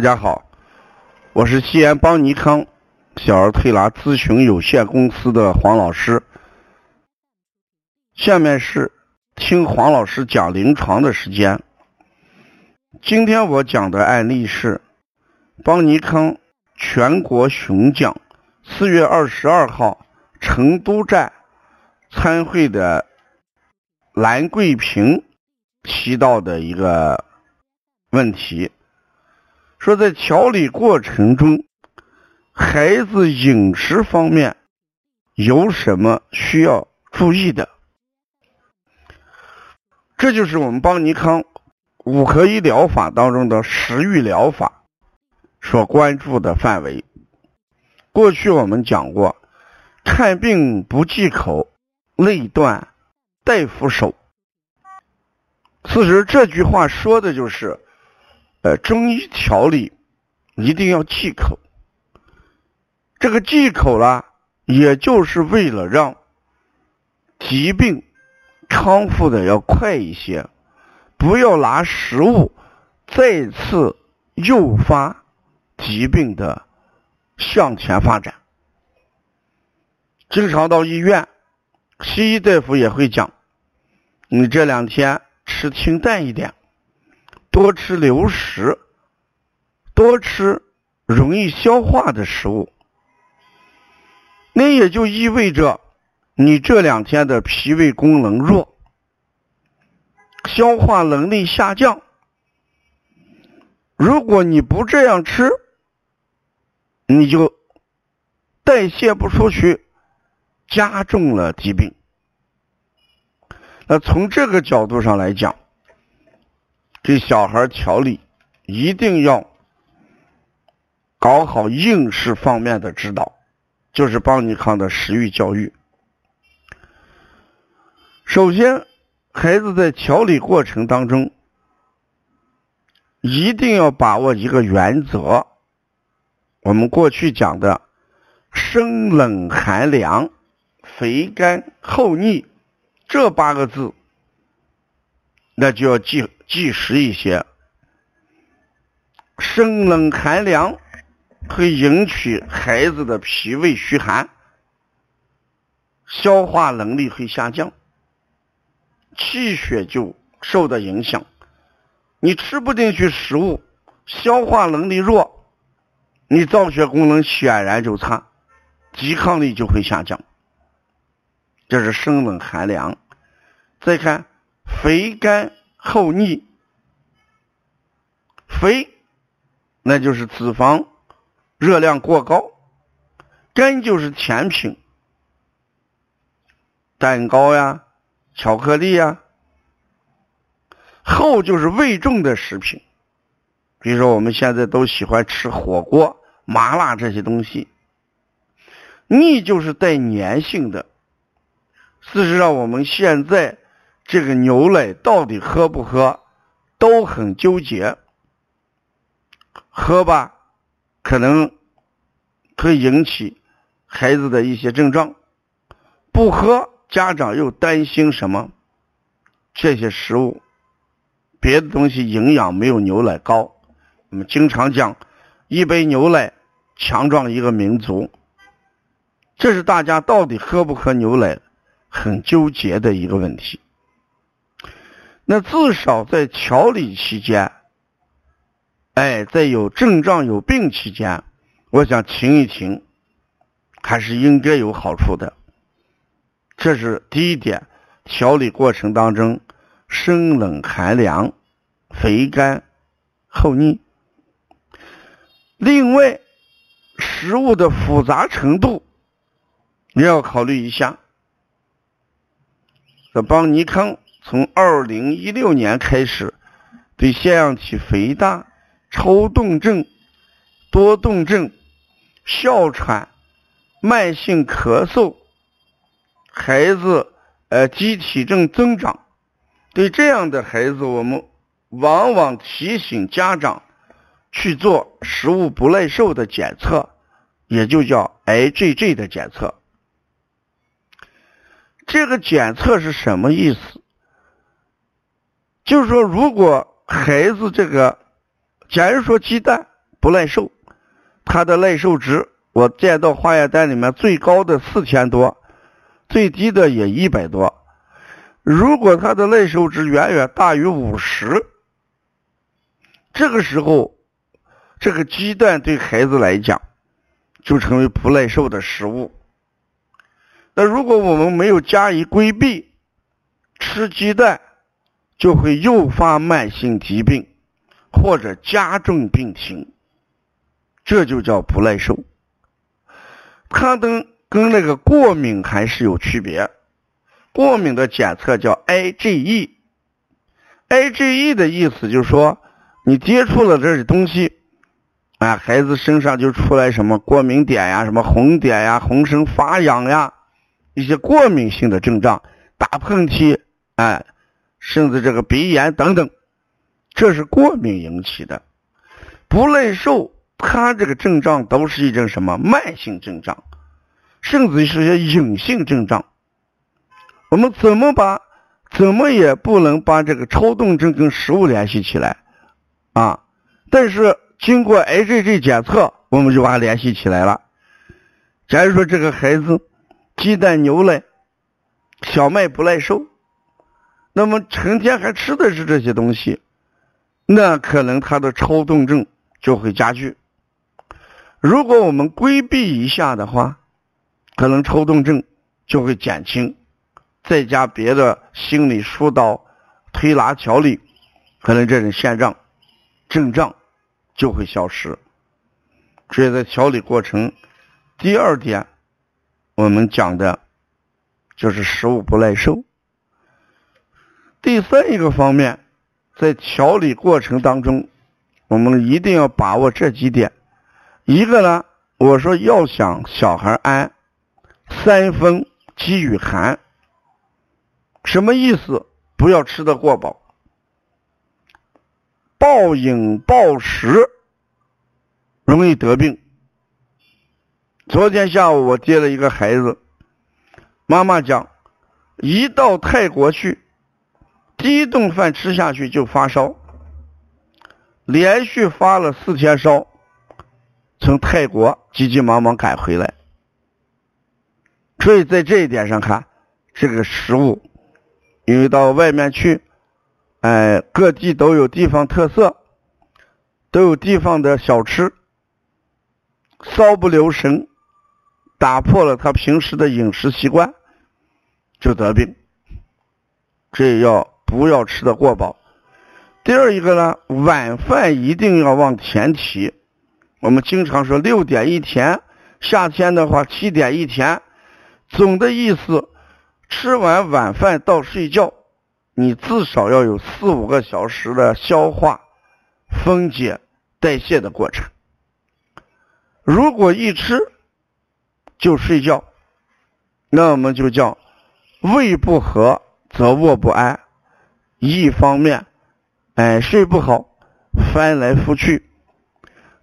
大家好，我是西安邦尼康小儿推拿咨询有限公司的黄老师。下面是听黄老师讲临床的时间。今天我讲的案例是邦尼康全国巡讲四月二十二号成都站参会的兰桂平提到的一个问题。说在调理过程中，孩子饮食方面有什么需要注意的？这就是我们邦尼康五合一疗法当中的食欲疗法所关注的范围。过去我们讲过，看病不忌口，累断大夫手。其实这句话说的就是。呃，中医调理一定要忌口。这个忌口啦，也就是为了让疾病康复的要快一些，不要拿食物再次诱发疾病的向前发展。经常到医院，西医大夫也会讲，你这两天吃清淡一点。多吃流食，多吃容易消化的食物，那也就意味着你这两天的脾胃功能弱，消化能力下降。如果你不这样吃，你就代谢不出去，加重了疾病。那从这个角度上来讲，给小孩调理，一定要搞好应试方面的指导，就是邦尼康的食欲教育。首先，孩子在调理过程当中，一定要把握一个原则。我们过去讲的生冷寒凉、肥甘厚腻这八个字，那就要记。忌食一些，生冷寒凉会引起孩子的脾胃虚寒，消化能力会下降，气血就受到影响。你吃不进去食物，消化能力弱，你造血功能显然就差，抵抗力就会下降。这是生冷寒凉。再看肥甘。厚腻，肥，那就是脂肪，热量过高；甘就是甜品，蛋糕呀、巧克力呀；厚就是味重的食品，比如说我们现在都喜欢吃火锅、麻辣这些东西；腻就是带粘性的。事实上，我们现在。这个牛奶到底喝不喝，都很纠结。喝吧，可能会引起孩子的一些症状；不喝，家长又担心什么？这些食物，别的东西营养没有牛奶高。我们经常讲，一杯牛奶强壮一个民族。这是大家到底喝不喝牛奶很纠结的一个问题。那至少在调理期间，哎，在有症状有病期间，我想停一停，还是应该有好处的。这是第一点，调理过程当中生冷寒凉、肥甘厚腻。另外，食物的复杂程度，你要考虑一下。这帮尼康。从二零一六年开始，对腺样体肥大、抽动症、多动症、哮喘、慢性咳嗽、孩子呃机体症增长，对这样的孩子，我们往往提醒家长去做食物不耐受的检测，也就叫 IgG 的检测。这个检测是什么意思？就是说，如果孩子这个，假如说鸡蛋，不耐受，它的耐受值我见到化验单里面最高的四千多，最低的也一百多。如果他的耐受值远远大于五十，这个时候，这个鸡蛋对孩子来讲就成为不耐受的食物。那如果我们没有加以规避，吃鸡蛋就会诱发慢性疾病或者加重病情，这就叫不耐受。它跟跟那个过敏还是有区别。过敏的检测叫 IgE，IgE 的意思就是说，你接触了这些东西，啊，孩子身上就出来什么过敏点呀，什么红点呀，浑身发痒呀，一些过敏性的症状，打喷嚏，哎，甚至这个鼻炎等等，这是过敏引起的。不耐受，它这个症状都是一种什么慢性症状，甚至是一些隐性症状。我们怎么把，怎么也不能把这个抽动症跟食物联系起来啊！但是经过 IgG 检测，我们就把它联系起来了。假如说这个孩子鸡蛋、牛奶、小麦不耐受，那么成天还吃的是这些东西，那可能他的抽动症就会加剧。如果我们规避一下的话，可能抽动症就会减轻。再加别的心理疏导、推拿调理，可能这种现状症状就会消失。所以在调理过程，第二点我们讲的就是食物不耐受。第三一个方面，在调理过程当中，我们一定要把握这几点。一个呢，我说要想小孩安，三分饥与寒。什么意思？不要吃的过饱，暴饮暴食容易得病。昨天下午我接了一个孩子，妈妈讲，一到泰国去，第一顿饭吃下去就发烧，连续发了四天烧，从泰国急急忙忙赶回来。所以在这一点上看，这个食物。因为到外面去，哎，各地都有地方特色，都有地方的小吃，稍不留神，打破了他平时的饮食习惯，就得病。这要不要吃的过饱？第二一个呢，晚饭一定要往前提。我们经常说六点一甜，夏天的话七点一甜，总的意思。吃完晚饭到睡觉，你至少要有四五个小时的消化、分解、代谢的过程。如果一吃就睡觉，那我们就叫胃不和则卧不安。一方面，哎，睡不好，翻来覆去；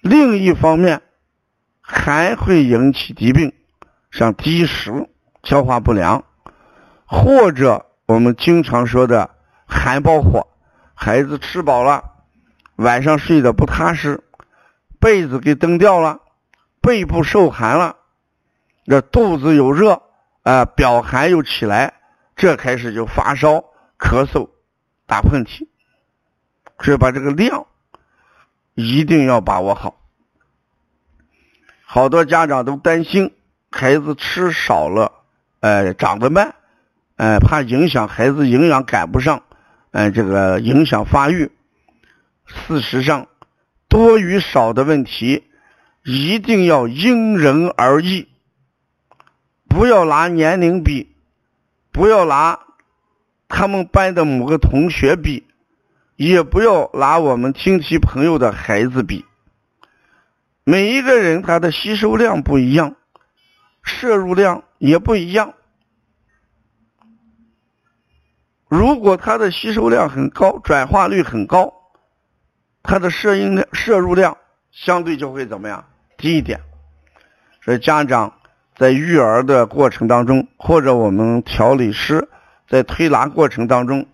另一方面，还会引起疾病，像积食、消化不良。或者我们经常说的寒包火，孩子吃饱了，晚上睡得不踏实，被子给蹬掉了，背部受寒了，这肚子有热啊，表寒又起来，这开始就发烧、咳嗽、打喷嚏，所以把这个量一定要把握好。好多家长都担心孩子吃少了，哎，长得慢。哎，怕影响孩子营养赶不上，哎，这个影响发育。事实上，多与少的问题一定要因人而异，不要拿年龄比，不要拿他们班的某个同学比，也不要拿我们亲戚朋友的孩子比。每一个人他的吸收量不一样，摄入量也不一样。如果他的吸收量很高，转化率很高，他的摄音量、摄入量相对就会怎么样低一点。所以家长在育儿的过程当中，或者我们调理师在推拿过程当中，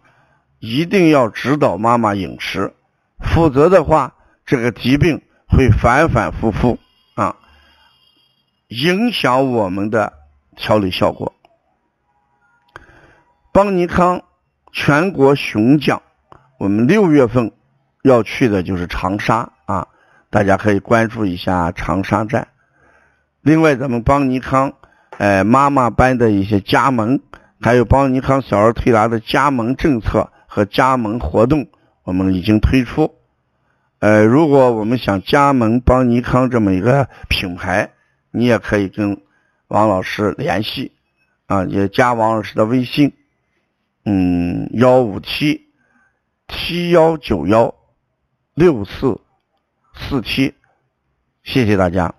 一定要指导妈妈饮食，否则的话，这个疾病会反反复复啊，影响我们的调理效果。邦尼康全国雄奖，我们六月份要去的就是长沙啊，大家可以关注一下长沙站。另外，咱们邦尼康，呃，妈妈班的一些加盟，还有邦尼康小儿推拿的加盟政策和加盟活动，我们已经推出。呃，如果我们想加盟邦尼康这么一个品牌，你也可以跟王老师联系啊，也加王老师的微信，嗯，幺五七七幺九幺六四四七，谢谢大家。